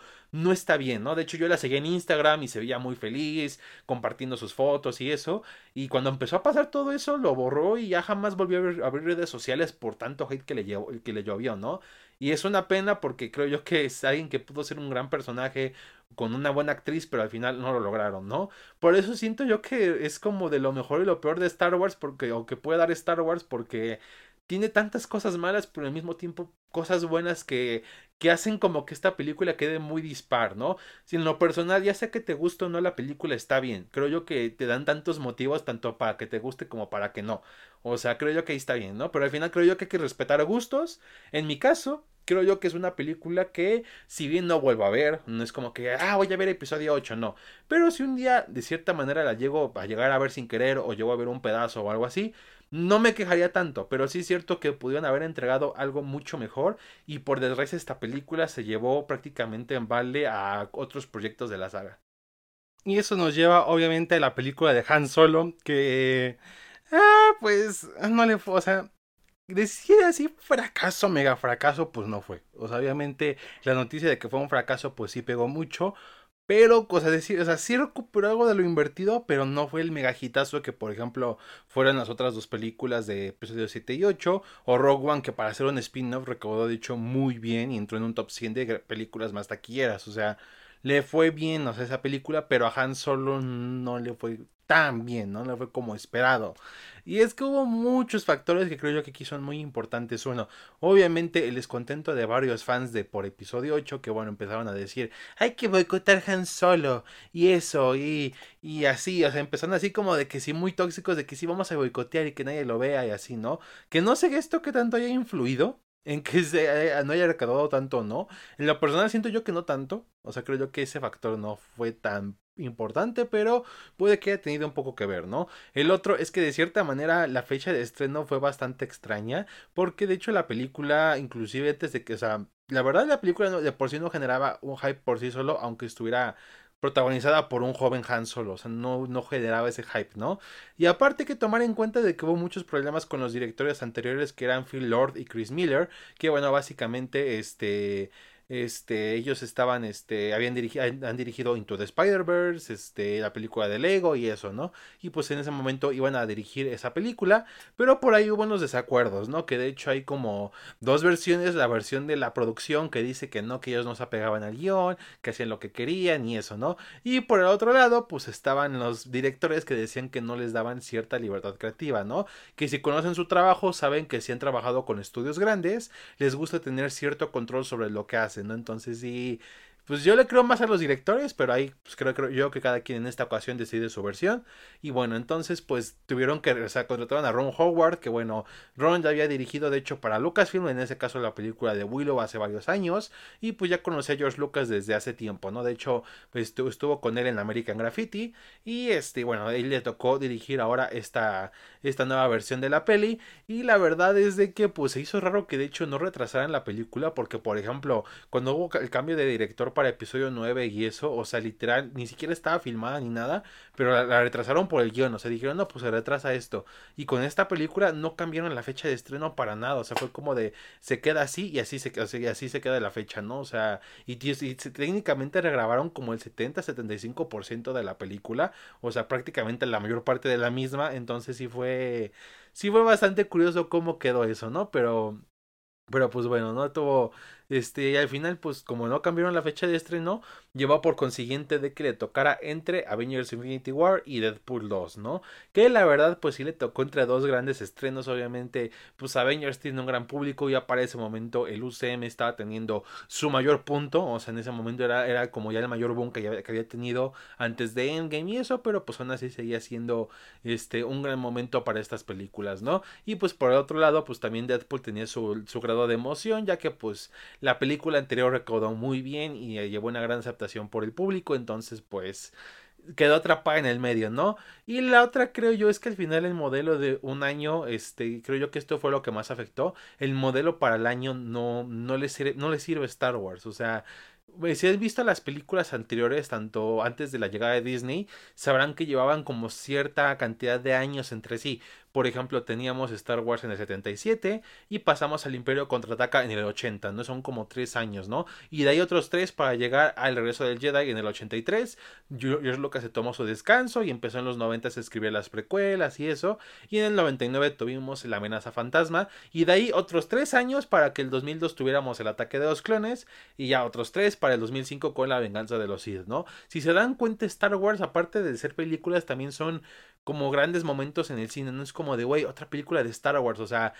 está bien, ¿no? De hecho, yo la seguí en Instagram y se veía muy feliz, compartiendo sus fotos y eso. Y cuando empezó a pasar todo eso, lo borró y ya jamás volvió a abrir, redes sociales por tanto hate que le, que le llovió, ¿no? Y es una pena porque creo yo que es alguien que pudo ser un gran personaje con una buena actriz, pero al final no lo lograron, ¿no? Por eso siento yo que es como de lo mejor y lo peor de Star Wars, porque, o que puede dar Star Wars, porque tiene tantas cosas malas, pero al mismo tiempo cosas buenas que, que hacen como que esta película quede muy dispar, ¿no? Si en lo personal, ya sea que te guste o no la película, está bien. Creo yo que te dan tantos motivos, tanto para que te guste como para que no. O sea, creo yo que ahí está bien, ¿no? Pero al final creo yo que hay que respetar gustos. En mi caso, creo yo que es una película que, si bien no vuelvo a ver, no es como que, ah, voy a ver episodio 8, no. Pero si un día, de cierta manera, la llego a llegar a ver sin querer o llego a ver un pedazo o algo así, no me quejaría tanto, pero sí es cierto que pudieron haber entregado algo mucho mejor y por desgracia esta película se llevó prácticamente en balde a otros proyectos de la saga. Y eso nos lleva obviamente a la película de Han Solo, que... Ah, pues no le fue, o sea, decir así fracaso, mega fracaso, pues no fue. O sea, obviamente la noticia de que fue un fracaso, pues sí pegó mucho. Pero, cosa decir, o sea, sí recuperó algo de lo invertido, pero no fue el megajitazo que, por ejemplo, fueron las otras dos películas de episodios 7 y 8, o Rogue One, que para hacer un spin-off recaudó, de hecho, muy bien y entró en un top 100 de películas más taquilleras. O sea, le fue bien, o sea, esa película, pero a Han Solo no le fue tan bien, ¿no? No fue como esperado. Y es que hubo muchos factores que creo yo que aquí son muy importantes. Uno, obviamente el descontento de varios fans de por episodio 8 que bueno, empezaron a decir, hay que boicotar Han Solo y eso y, y así, o sea, empezaron así como de que sí muy tóxicos, de que sí vamos a boicotear y que nadie lo vea y así, ¿no? Que no sé esto que tanto haya influido en que se, eh, no haya recaudado tanto no. En lo personal siento yo que no tanto. O sea, creo yo que ese factor no fue tan importante, pero puede que haya tenido un poco que ver, ¿no? El otro es que de cierta manera la fecha de estreno fue bastante extraña, porque de hecho la película, inclusive antes de que, o sea, la verdad la película de por sí no generaba un hype por sí solo, aunque estuviera protagonizada por un joven Han Solo, o sea, no, no generaba ese hype, ¿no? Y aparte que tomar en cuenta de que hubo muchos problemas con los directores anteriores que eran Phil Lord y Chris Miller, que bueno, básicamente este este, ellos estaban, este, habían han dirigido Into the Spider-Verse, este, la película de Lego y eso, ¿no? Y pues en ese momento iban a dirigir esa película, pero por ahí hubo unos desacuerdos, ¿no? Que de hecho hay como dos versiones, la versión de la producción que dice que no, que ellos no se apegaban al guion, que hacían lo que querían y eso, ¿no? Y por el otro lado, pues estaban los directores que decían que no les daban cierta libertad creativa, ¿no? Que si conocen su trabajo, saben que si han trabajado con estudios grandes, les gusta tener cierto control sobre lo que hacen. ¿No? Entonces sí, pues yo le creo más a los directores, pero ahí pues creo, creo yo que cada quien en esta ocasión decide su versión. Y bueno, entonces pues tuvieron que, o sea, contrataron a Ron Howard, que bueno, Ron ya había dirigido de hecho para Lucasfilm, en ese caso la película de Willow hace varios años, y pues ya conocí a George Lucas desde hace tiempo, ¿no? De hecho, pues, estuvo con él en American Graffiti, y este, bueno, él le tocó dirigir ahora esta, esta nueva versión de la peli, y la verdad es de que pues se hizo raro que de hecho no retrasaran la película, porque por ejemplo, cuando hubo el cambio de director para episodio 9 y eso, o sea, literal, ni siquiera estaba filmada ni nada, pero la, retrasaron por el guion, o sea, dijeron, no, pues se retrasa esto. Y con esta película no cambiaron la fecha de estreno para nada, o sea, fue como de, se queda así y así se, y así se queda la fecha, ¿no? O sea, y, técnicamente regrabaron como el 70-75% de la película, o sea, prácticamente la mayor parte de la misma, entonces sí fue, sí fue bastante curioso cómo quedó eso, ¿no? Pero... Pero pues bueno, no tuvo este, y al final, pues como no cambiaron la fecha de estreno, llevó por consiguiente de que le tocara entre Avengers Infinity War y Deadpool 2, ¿no? Que la verdad, pues sí le tocó entre dos grandes estrenos. Obviamente, pues Avengers tiene un gran público. Ya para ese momento el UCM estaba teniendo su mayor punto. O sea, en ese momento era, era como ya el mayor boom que, que había tenido antes de Endgame y eso. Pero pues aún así seguía siendo este, un gran momento para estas películas, ¿no? Y pues por el otro lado, pues también Deadpool tenía su, su grado de emoción, ya que pues la película anterior recaudó muy bien y llevó una gran aceptación por el público, entonces pues quedó atrapada en el medio, ¿no? Y la otra creo yo es que al final el modelo de un año, este, creo yo que esto fue lo que más afectó, el modelo para el año no, no le sirve, no sirve Star Wars, o sea, si has visto las películas anteriores, tanto antes de la llegada de Disney, sabrán que llevaban como cierta cantidad de años entre sí. Por ejemplo, teníamos Star Wars en el 77 y pasamos al Imperio Contraataca en el 80, ¿no? Son como tres años, ¿no? Y de ahí otros tres para llegar al regreso del Jedi en el 83. George Lucas se tomó su descanso y empezó en los 90 a escribir las precuelas y eso. Y en el 99 tuvimos la amenaza fantasma. Y de ahí otros tres años para que el 2002 tuviéramos el ataque de los clones. Y ya otros tres para el 2005 con la venganza de los Sith, ¿no? Si se dan cuenta, Star Wars, aparte de ser películas, también son como grandes momentos en el cine. No es de, güey, otra película de Star Wars. O sea,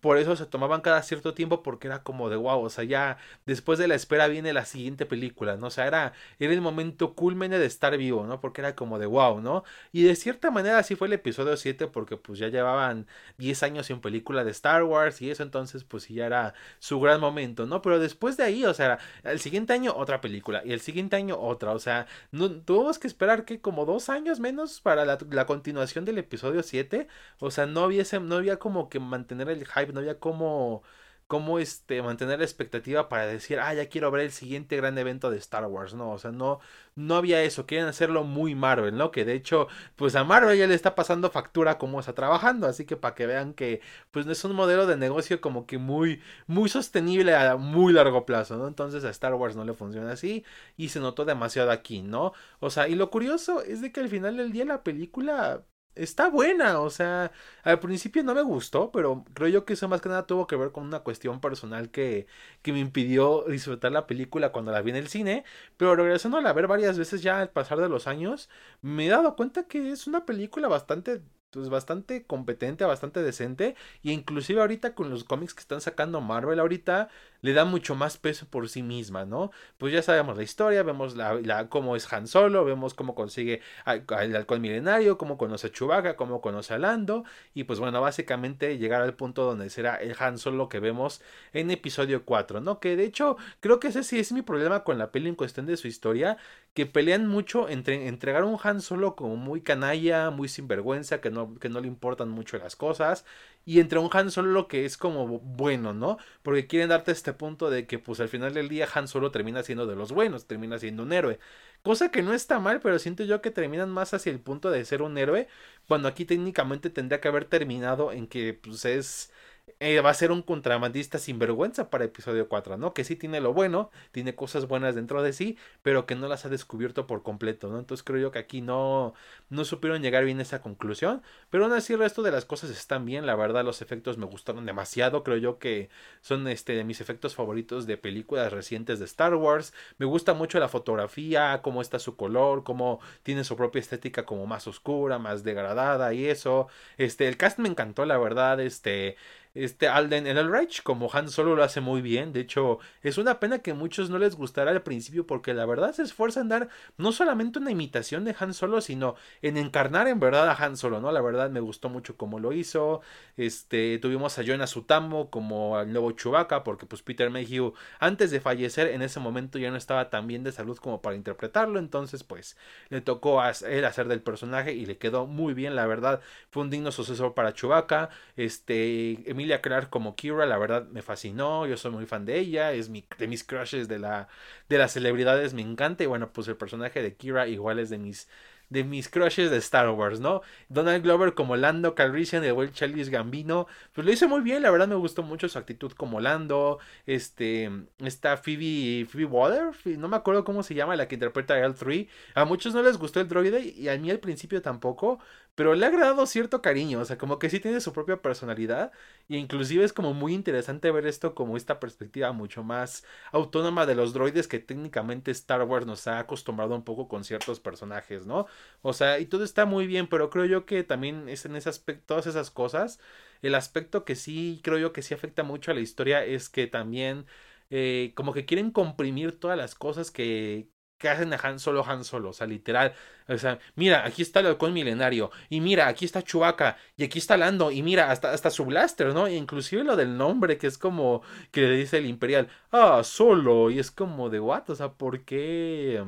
por eso se tomaban cada cierto tiempo porque era como de wow, o sea, ya después de la espera viene la siguiente película, ¿no? O sea, era, era el momento culmine de estar vivo, ¿no? Porque era como de wow, ¿no? Y de cierta manera así fue el episodio 7 porque pues ya llevaban 10 años sin película de Star Wars y eso entonces pues ya era su gran momento, ¿no? Pero después de ahí, o sea, el siguiente año otra película y el siguiente año otra, o sea, no, tuvimos que esperar que como dos años menos para la, continuación del episodio 7, o sea, no había, no había como que mantener el hype no había cómo, cómo este, mantener la expectativa para decir, ah, ya quiero ver el siguiente gran evento de Star Wars, ¿no? O sea, no, no había eso, quieren hacerlo muy Marvel, ¿no? Que de hecho, pues a Marvel ya le está pasando factura como está trabajando, así que para que vean que, pues no es un modelo de negocio como que muy, muy sostenible a muy largo plazo, ¿no? Entonces a Star Wars no le funciona así y se notó demasiado aquí, ¿no? O sea, y lo curioso es de que al final del día la película está buena, o sea, al principio no me gustó, pero creo yo que eso más que nada tuvo que ver con una cuestión personal que, que me impidió disfrutar la película cuando la vi en el cine, pero regresando a ver varias veces ya al pasar de los años, me he dado cuenta que es una película bastante pues bastante competente, bastante decente. Y inclusive ahorita con los cómics que están sacando Marvel ahorita, le da mucho más peso por sí misma, ¿no? Pues ya sabemos la historia, vemos la, cómo es Han Solo, vemos cómo consigue el halcón milenario, cómo conoce a Chewbacca, cómo conoce a Lando. Y pues bueno, básicamente llegar al punto donde será el Han Solo que vemos en episodio 4, ¿no? Que de hecho creo que ese sí es mi problema con la peli en cuestión de su historia, que pelean mucho entre entregar un Han Solo como muy canalla, muy sinvergüenza, que no, que no le importan mucho las cosas, y entre un Han Solo que es como bueno, ¿no? Porque quieren darte este punto de que pues al final del día Han Solo termina siendo de los buenos, termina siendo un héroe. Cosa que no está mal, pero siento yo que terminan más hacia el punto de ser un héroe, cuando aquí técnicamente tendría que haber terminado en que pues es eh, va a ser un contrabandista sinvergüenza para episodio 4, ¿no? Que sí tiene lo bueno, tiene cosas buenas dentro de sí, pero que no las ha descubierto por completo, ¿no? Entonces creo yo que aquí no, no supieron llegar bien a esa conclusión, pero aún así el resto de las cosas están bien, la verdad los efectos me gustaron demasiado, creo yo que son este, de mis efectos favoritos de películas recientes de Star Wars, me gusta mucho la fotografía, cómo está su color, cómo tiene su propia estética como más oscura, más degradada y eso, este, el cast me encantó, la verdad, este, este Alden Ehrenreich como Han Solo lo hace muy bien. De hecho, es una pena que a muchos no les gustara al principio porque la verdad se esfuerza en dar no solamente una imitación de Han Solo, sino en encarnar en verdad a Han Solo, ¿no? La verdad me gustó mucho cómo lo hizo. Este, tuvimos a Jonas Sutambo como el nuevo Chewbacca porque pues Peter Mayhew antes de fallecer en ese momento ya no estaba tan bien de salud como para interpretarlo, entonces pues le tocó a él hacer del personaje y le quedó muy bien, la verdad. Fue un digno sucesor para Chewbacca. Este, Emilia Clarke como Kira, la verdad me fascinó, yo soy muy fan de ella, es mi, de mis crushes de, la, de las celebridades, me encanta y bueno, pues el personaje de Kira igual es de mis de mis crushes de Star Wars, ¿no? Donald Glover como Lando Calrissian, de Will Charles Gambino, pues lo hizo muy bien, la verdad me gustó mucho su actitud como Lando, este, está Phoebe, Phoebe Waller, no me acuerdo cómo se llama la que interpreta a L3, a muchos no les gustó el droide y a mí al principio tampoco, pero le ha agradado cierto cariño, o sea, como que sí tiene su propia personalidad y inclusive es como muy interesante ver esto como esta perspectiva mucho más autónoma de los droides que técnicamente Star Wars nos ha acostumbrado un poco con ciertos personajes, ¿no? O sea, y todo está muy bien, pero creo yo que también es en ese aspecto, todas esas cosas, el aspecto que sí, creo yo que sí afecta mucho a la historia es que también... Eh, como que quieren comprimir todas las cosas que, que hacen a Han Solo Han Solo, o sea, literal, o sea, mira, aquí está el halcón milenario, y mira, aquí está Chewbacca, y aquí está Lando, y mira, hasta, hasta su blaster, ¿no? E inclusive lo del nombre, que es como que le dice el Imperial, ah, Solo, y es como de what, o sea, ¿por qué?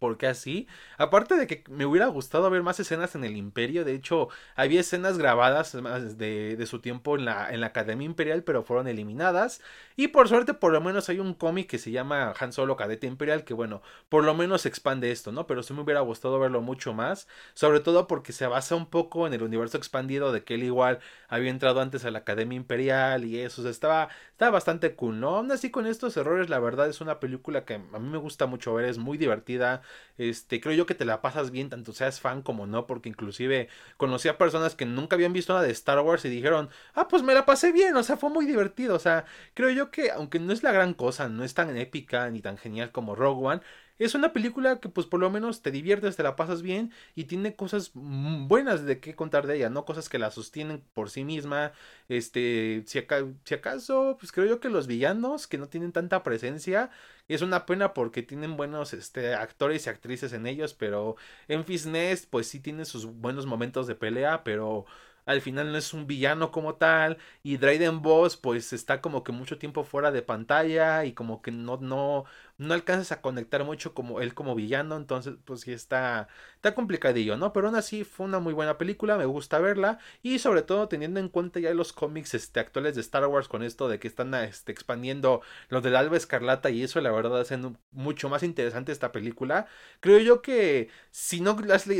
porque así. Aparte de que me hubiera gustado ver más escenas en el Imperio. De hecho, había escenas grabadas de, de su tiempo en la, en la Academia Imperial, pero fueron eliminadas. Y por suerte, por lo menos hay un cómic que se llama Han Solo Cadete Imperial, que bueno, por lo menos expande esto, ¿no? Pero sí me hubiera gustado verlo mucho más. Sobre todo porque se basa un poco en el universo expandido de que él igual había entrado antes a la Academia Imperial y eso. O sea, estaba, estaba bastante cool, ¿no? Aún así, con estos errores, la verdad es una película que a mí me gusta mucho ver. Es muy divertida este, creo yo que te la pasas bien, tanto seas fan como no, porque inclusive conocí a personas que nunca habían visto nada de Star Wars y dijeron, ah, pues me la pasé bien, o sea, fue muy divertido, o sea, creo yo que aunque no es la gran cosa, no es tan épica ni tan genial como Rogue One, es una película que pues por lo menos te diviertes, te la pasas bien y tiene cosas buenas de qué contar de ella, ¿no? Cosas que la sostienen por sí misma. Este, si, acaso, pues creo yo que los villanos que no tienen tanta presencia, es una pena porque tienen buenos este, actores y actrices en ellos, pero en Nest pues sí tiene sus buenos momentos de pelea, pero al final no es un villano como tal y Dryden Boss pues está como que mucho tiempo fuera de pantalla y como que no no no alcanzas a conectar mucho como él como villano, entonces pues sí está, está complicadillo, ¿no? Pero aún así fue una muy buena película, me gusta verla y sobre todo teniendo en cuenta ya los cómics este, actuales de Star Wars con esto de que están este, expandiendo los del Alba Escarlata y eso la verdad hacen mucho más interesante esta película. Creo yo que si no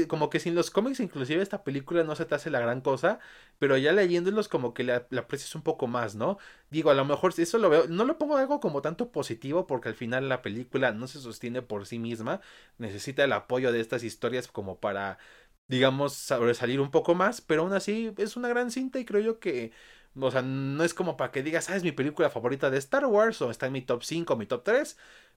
como que sin los cómics inclusive esta película no se te hace la gran cosa, pero ya leyéndolos como que la, la aprecias un poco más, ¿no? Digo, a lo mejor eso lo veo, no lo pongo algo como tanto positivo porque al final la película no se sostiene por sí misma, necesita el apoyo de estas historias como para, digamos, sobresalir un poco más, pero aún así es una gran cinta y creo yo que, o sea, no es como para que digas, ah, es mi película favorita de Star Wars o está en mi top 5, mi top 3,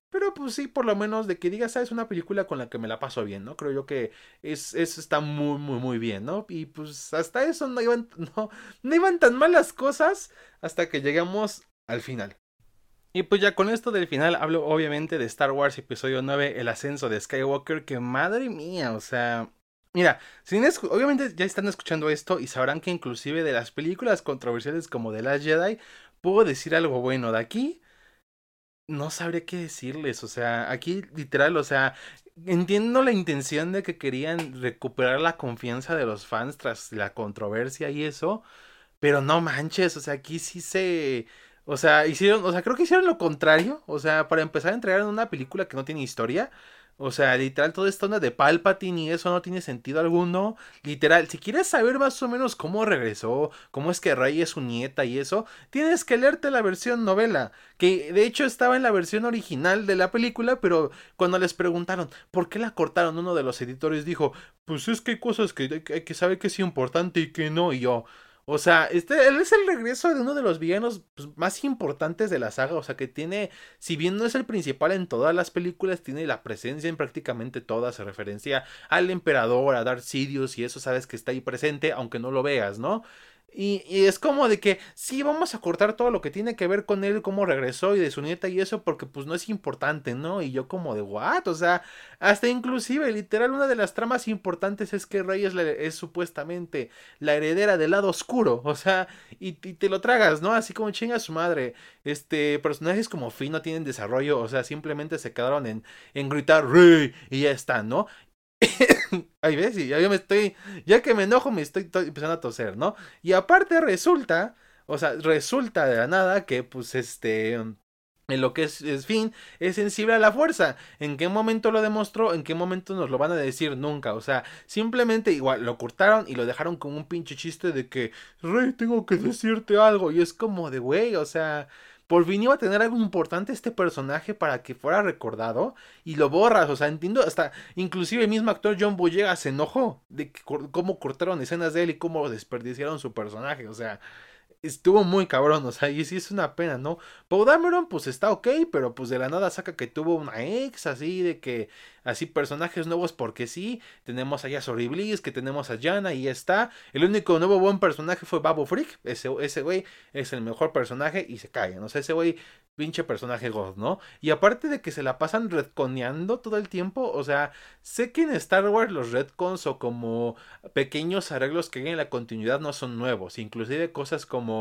pero pues sí, por lo menos de que digas, ah, es una película con la que me la paso bien, ¿no? Creo yo que es, eso está muy, muy, muy bien, ¿no? Y pues hasta eso no iban, <laughs> no, no iban tan mal las cosas hasta que llegamos al final. Y pues ya con esto del final hablo obviamente de Star Wars Episodio 9, el ascenso de Skywalker, que madre mía, o sea... Mira, obviamente ya están escuchando esto y sabrán que inclusive de las películas controversiales como The Last Jedi, puedo decir algo bueno de aquí. No sabré qué decirles, o sea, aquí literal, o sea, entiendo la intención de que querían recuperar la confianza de los fans tras la controversia y eso, pero no manches, o sea, aquí sí se o sea, hicieron, o sea, creo que hicieron lo contrario. O sea, para empezar a entregar en una película que no tiene historia. O sea, literal, toda esta onda de Palpatine y eso no tiene sentido alguno. Literal, si quieres saber más o menos cómo regresó, cómo es que Rey es su nieta y eso, tienes que leerte la versión novela. Que de hecho estaba en la versión original de la película, pero cuando les preguntaron por qué la cortaron, uno de los editores dijo: Pues es que hay cosas que hay que saber que es importante y que no. Y yo. O sea, este él es el regreso de uno de los villanos pues, más importantes de la saga. O sea, que tiene, si bien no es el principal en todas las películas, tiene la presencia en prácticamente todas. Se referencia al emperador, a Darth Sidious y eso sabes que está ahí presente, aunque no lo veas, ¿no? Y, es como de que sí, vamos a cortar todo lo que tiene que ver con él, cómo regresó y de su nieta y eso, porque pues no es importante, ¿no? Y yo como de what, o sea, hasta inclusive, literal, una de las tramas importantes es que Rey es, supuestamente la heredera del lado oscuro, o sea, y, te lo tragas, ¿no? Así como chinga su madre. Este, personajes como Finn no tienen desarrollo, o sea, simplemente se quedaron en, en gritar Rey y ya está, ¿no? <coughs> Ahí ves, y ya me estoy, ya que me enojo me estoy, empezando a toser, ¿no? Y aparte resulta, o sea, resulta de la nada que pues este en lo que es, es, fin, es sensible a la fuerza. ¿En qué momento lo demostró? ¿En qué momento nos lo van a decir? Nunca. O sea, simplemente igual lo cortaron y lo dejaron como un pinche chiste de que, Rey, tengo que decirte algo. Y es como de, güey, o sea, por fin iba a tener algo importante este personaje para que fuera recordado y lo borras, o sea, entiendo hasta inclusive el mismo actor John Boyega se enojó de cómo cortaron escenas de él y cómo desperdiciaron su personaje, o sea, estuvo muy cabrón, o sea, y sí es una pena, ¿no? Paul Dameron, pues está ok, pero pues de la nada saca que tuvo una ex, así de que, así personajes nuevos porque sí, tenemos allá a Sorry Bliss, que tenemos a Jana y está. El único nuevo buen personaje fue Babo Freak, ese, ese güey es el mejor personaje y se ¿no? O sea, ese güey pinche personaje God, ¿no? Y aparte de que se la pasan retconeando todo el tiempo, o sea, sé que en Star Wars los retcons o como pequeños arreglos que hay en la continuidad no son nuevos, inclusive cosas como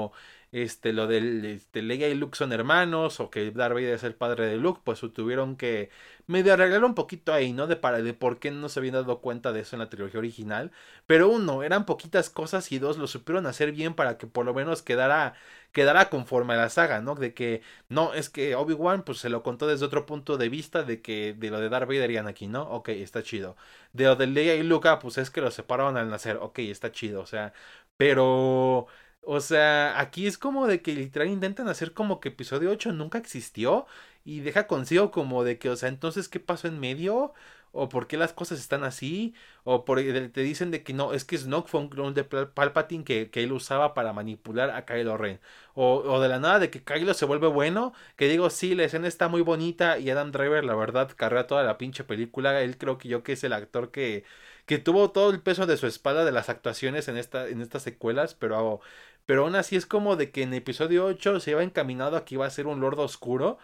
este, lo del este, Leia y Luke son hermanos, o que Darth Vader es el padre de Luke, pues tuvieron que medio arreglar un poquito ahí, ¿no? De, para, de por qué no se habían dado cuenta de eso en la trilogía original. Pero uno, eran poquitas cosas y dos, lo supieron hacer bien para que por lo menos quedara, quedara conforme a la saga, ¿no? De que, no, es que Obi-Wan, pues se lo contó desde otro punto de vista de que, de lo de Darth Vader y Anakin, ¿no? Ok, está chido. De lo de Leia y Luke, ah, pues es que lo separaron al nacer, ok, está chido, o sea, pero o sea, aquí es como de que literal intentan hacer como que episodio 8 nunca existió y deja consigo como de que, o sea, entonces, ¿qué pasó en medio? o por qué las cosas están así, o por, te dicen de que no, es que Snoke fue un clon de Palpatine que, que él usaba para manipular a Kylo Ren, o, o, de la nada de que Kylo se vuelve bueno, que digo, sí, la escena está muy bonita y Adam Driver, la verdad, carga toda la pinche película, él creo que yo que es el actor que, que tuvo todo el peso de su espalda de las actuaciones en, esta, en estas secuelas, pero, pero aún así es como de que en episodio 8 se iba encaminado a que iba a ser un Lord Oscuro,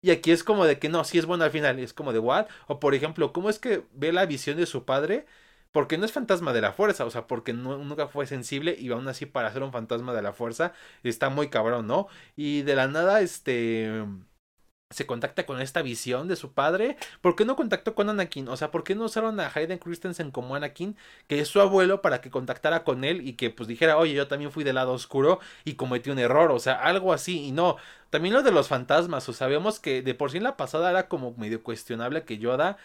y aquí es como de que no, sí es bueno al final, es como de what? O por ejemplo, ¿cómo es que ve la visión de su padre? Porque no es fantasma de la fuerza, o sea, porque nunca fue sensible y aún así para ser un fantasma de la fuerza está muy cabrón, ¿no? Y de la nada, este se contacta con esta visión de su padre. ¿Por qué no contactó con Anakin? O sea, ¿por qué no usaron a Hayden Christensen como Anakin, que es su abuelo, para que contactara con él y que pues dijera, oye, yo también fui del lado oscuro y cometí un error? O sea, algo así. Y no, también lo de los fantasmas, o sabemos que de por sí en la pasada era como medio cuestionable que Yoda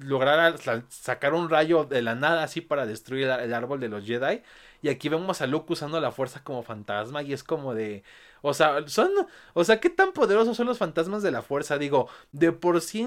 lograra sacar un rayo de la nada así para destruir el árbol de los Jedi. Y aquí vemos a Luke usando la fuerza como fantasma y es como de... O sea, son... O sea, ¿qué tan poderosos son los fantasmas de la fuerza? Digo, de por sí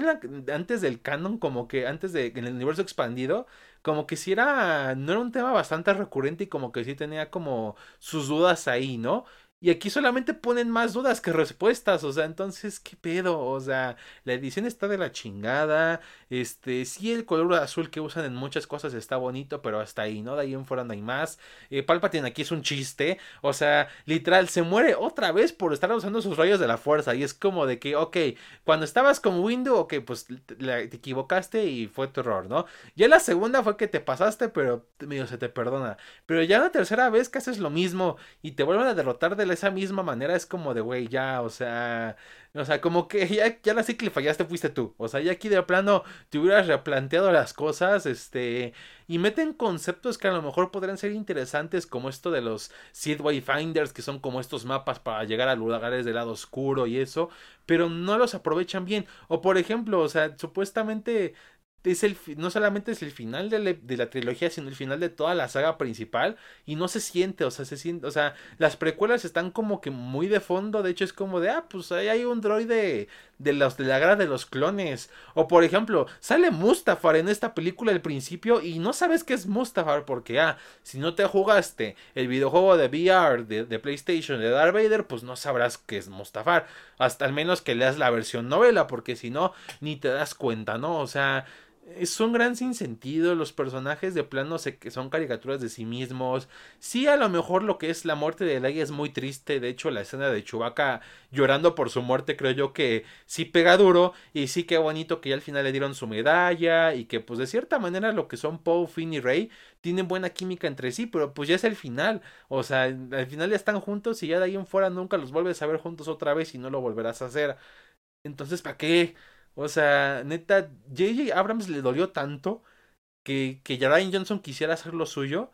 antes del canon, como que antes de... En el universo expandido, como que si era... No era un tema bastante recurrente y como que sí tenía como sus dudas ahí, ¿no? Y aquí solamente ponen más dudas que respuestas, o sea, entonces, ¿qué pedo? O sea, la edición está de la chingada, este, sí el color azul que usan en muchas cosas está bonito, pero hasta ahí, ¿no? De ahí en fuera no hay más. Eh, Palpatine aquí es un chiste, o sea, literal, se muere otra vez por estar usando sus rayos de la fuerza, y es como de que, ok, cuando estabas con Window, ok, pues te equivocaste y fue tu error, ¿no? Ya la segunda fue que te pasaste, pero medio se te perdona. Pero ya la tercera vez que haces lo mismo y te vuelven a derrotar de esa misma manera es como de, güey, ya, o sea, o sea, como que ya, ya la que fallaste fuiste tú. O sea, ya aquí de plano te hubieras replanteado las cosas, este, y meten conceptos que a lo mejor podrían ser interesantes, como esto de los Seed Wayfinders, que son como estos mapas para llegar a lugares del lado oscuro y eso, pero no los aprovechan bien. O por ejemplo, o sea, supuestamente es el, no solamente es el final de, la trilogía, sino el final de toda la saga principal. Y no se siente, o sea, se siente, o sea, las precuelas están como que muy de fondo. De hecho, es como de, ah, pues ahí hay un droide de los de la guerra de los clones. O por ejemplo, sale Mustafar en esta película al principio y no sabes qué es Mustafar porque, ah, si no te jugaste el videojuego de VR de, de PlayStation de Darth Vader, pues no sabrás qué es Mustafar. Hasta al menos que leas la versión novela, porque si no, ni te das cuenta, ¿no? O sea, es un gran sinsentido. Los personajes de plano se, que son caricaturas de sí mismos. Sí, a lo mejor lo que es la muerte de Leia es muy triste. De hecho, la escena de Chewbacca llorando por su muerte, creo yo que sí pega duro. Y sí, qué bonito que ya al final le dieron su medalla. Y que, pues, de cierta manera, lo que son Poe, Finn y Rey tienen buena química entre sí. Pero, pues, ya es el final. O sea, al final ya están juntos. Y ya de ahí en fuera nunca los vuelves a ver juntos otra vez. Y no lo volverás a hacer. Entonces, ¿para qué? O sea, neta, J.J. Abrams le dolió tanto que, que Ryan Johnson quisiera hacer lo suyo,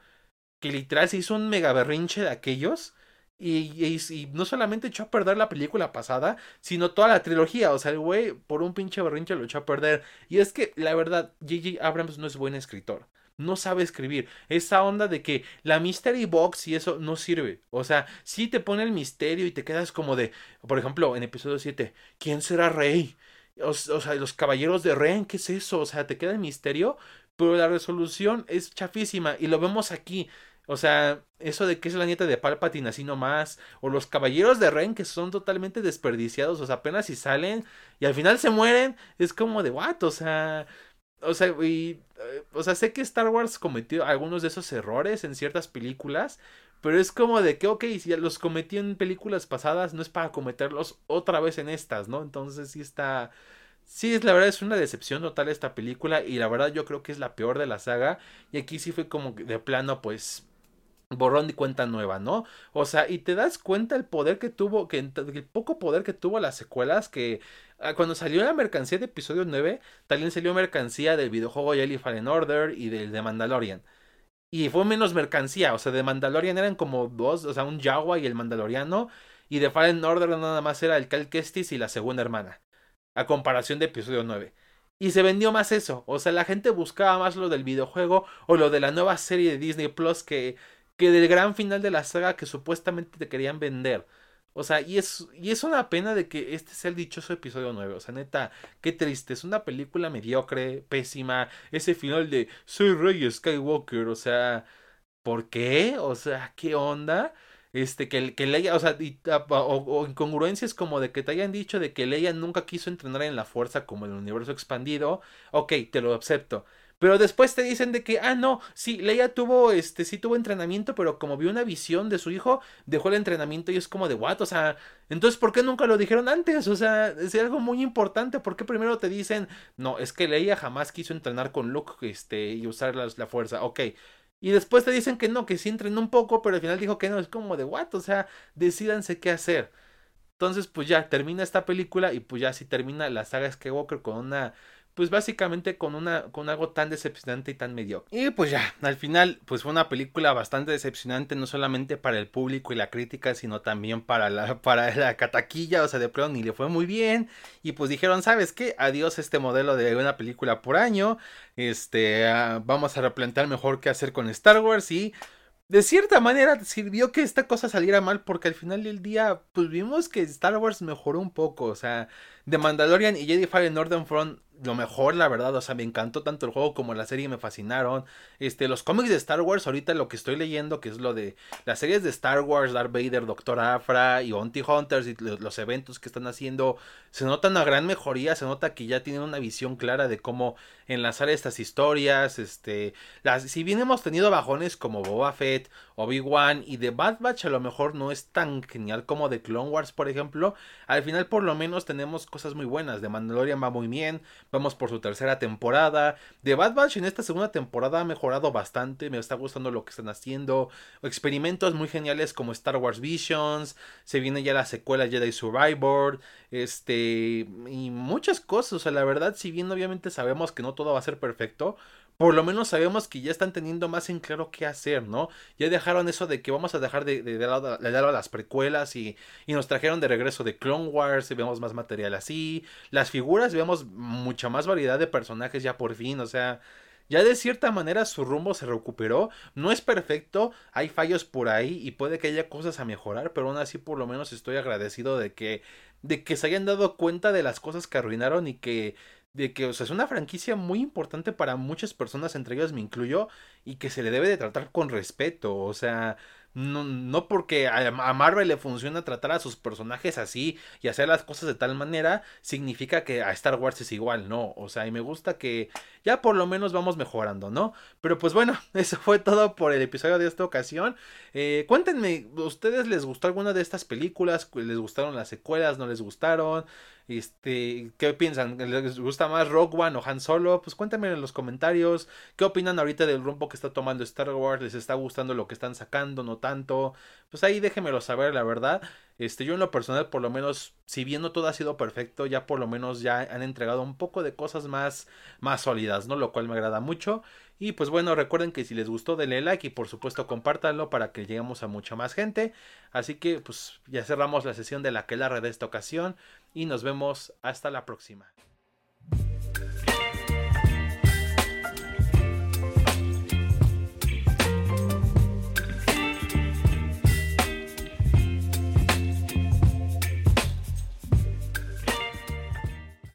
que literal se hizo un mega berrinche de aquellos. Y, y, no solamente echó a perder la película pasada, sino toda la trilogía. O sea, el güey por un pinche berrinche lo echó a perder. Y es que, la verdad, J.J. Abrams no es buen escritor. No sabe escribir. Esa onda de que la mystery box y eso no sirve. O sea, sí te pone el misterio y te quedas como de, por ejemplo, en episodio 7, ¿quién será rey? O, sea, los caballeros de Ren, ¿qué es eso? O sea, te queda el misterio, pero la resolución es chafísima y lo vemos aquí. O sea, eso de que es la nieta de Palpatine así nomás. O los caballeros de Ren que son totalmente desperdiciados. O sea, apenas si salen y al final se mueren. Es como de what? O sea. O sea, y, eh, o sea, sé que Star Wars cometió algunos de esos errores en ciertas películas. Pero es como de que, ok, si ya los cometí en películas pasadas, no es para cometerlos otra vez en estas, ¿no? Entonces sí está... Sí, es la verdad, es una decepción total esta película y la verdad yo creo que es la peor de la saga. Y aquí sí fue como de plano, pues, borrón y cuenta nueva, ¿no? O sea, y te das cuenta el poder que tuvo, que el poco poder que tuvo las secuelas, que ah, cuando salió la mercancía de episodio 9, también salió mercancía del videojuego Jelly Fallen Order y del de Mandalorian. Y fue menos mercancía, o sea, de Mandalorian eran como dos, o sea, un Jawa y el Mandaloriano. Y de Fallen Order nada más era el Cal Kestis y la segunda hermana. A comparación de episodio 9. Y se vendió más eso. O sea, la gente buscaba más lo del videojuego o lo de la nueva serie de Disney Plus que, que del gran final de la saga que supuestamente te querían vender. O sea, y es, y es una pena de que este sea el dichoso episodio 9. O sea, neta, qué triste. Es una película mediocre, pésima. Ese final de soy Rey Skywalker. O sea, ¿por qué? O sea, ¿qué onda? Este, que, que Leia, o sea, ah, o, incongruencias como de que te hayan dicho de que Leia nunca quiso entrenar en la fuerza como en el universo expandido. Ok, te lo acepto. Pero después te dicen de que, ah, no, sí, Leia tuvo, este, sí tuvo entrenamiento, pero como vio una visión de su hijo, dejó el entrenamiento y es como de, what, o sea, entonces, ¿por qué nunca lo dijeron antes? O sea, es algo muy importante, ¿por qué primero te dicen, no, es que Leia jamás quiso entrenar con Luke, este, y usar la, la fuerza, ok. Y después te dicen que no, que sí entrenó un poco, pero al final dijo que no, es como de, what, o sea, decidanse qué hacer. Entonces, pues ya termina esta película y pues ya sí termina la saga Skywalker con una pues básicamente con una con algo tan decepcionante y tan mediocre. Y pues ya, al final pues fue una película bastante decepcionante no solamente para el público y la crítica, sino también para la para la cataquilla, o sea, de pronto ni le fue muy bien y pues dijeron, "¿Sabes qué? Adiós este modelo de una película por año. Este, ah, vamos a replantear mejor qué hacer con Star Wars y de cierta manera sirvió que esta cosa saliera mal porque al final del día pues vimos que Star Wars mejoró un poco, o sea, The Mandalorian y Jedi Fallen Northern fueron lo mejor, la verdad. O sea, me encantó tanto el juego como la serie, me fascinaron. Este, los cómics de Star Wars, ahorita lo que estoy leyendo, que es lo de las series de Star Wars, Darth Vader, Doctor Afra y Bounty Hunters y los eventos que están haciendo, se nota una gran mejoría, se nota que ya tienen una visión clara de cómo enlazar estas historias. Este, si bien hemos tenido bajones como Boba Fett, Obi-Wan y The Bad Batch, a lo mejor no es tan genial como The Clone Wars, por ejemplo. Al final, por lo menos, tenemos cosas muy buenas. The Mandalorian va muy bien. Vamos por su tercera temporada. The Bad Batch en esta segunda temporada ha mejorado bastante. Me está gustando lo que están haciendo. Experimentos muy geniales como Star Wars Visions. Se viene ya la secuela Jedi Survivor. Este. Y muchas cosas. O sea, la verdad, si bien obviamente sabemos que no todo va a ser perfecto por lo menos sabemos que ya están teniendo más en claro qué hacer, ¿no? Ya dejaron eso de que vamos a dejar de, de, lado, a las precuelas y, y, nos trajeron de regreso de Clone Wars y vemos más material así. Las figuras, vemos mucha más variedad de personajes ya por fin, o sea, ya de cierta manera su rumbo se recuperó. No es perfecto, hay fallos por ahí y puede que haya cosas a mejorar, pero aún así por lo menos estoy agradecido de que de que se hayan dado cuenta de las cosas que arruinaron y que de que o sea, es una franquicia muy importante para muchas personas, entre ellas me incluyo, y que se le debe de tratar con respeto, o sea, no, no porque a, Marvel le funciona tratar a sus personajes así y hacer las cosas de tal manera, significa que a Star Wars es igual, no, o sea, y me gusta que ya por lo menos vamos mejorando, ¿no? Pero pues bueno, <laughs> eso fue todo por el episodio de esta ocasión. Eh, cuéntenme, ¿ustedes les gustó alguna de estas películas? ¿Les gustaron las secuelas? ¿No les gustaron? Este, ¿qué piensan? ¿Les gusta más Rogue One o Han Solo? Pues cuéntenme en los comentarios. ¿Qué opinan ahorita del rumbo que está tomando Star Wars? ¿Les está gustando lo que están sacando? ¿No tanto? Pues ahí déjenmelo saber, la verdad. Este, yo en lo personal, por lo menos, si bien no todo ha sido perfecto, ya por lo menos ya han entregado un poco de cosas más, más sólidas, ¿no? Lo cual me agrada mucho. Y pues bueno, recuerden que si les gustó, denle like y por supuesto compártanlo para que lleguemos a mucha más gente. Así que pues ya cerramos la sesión de la que de esta ocasión y nos vemos hasta la próxima.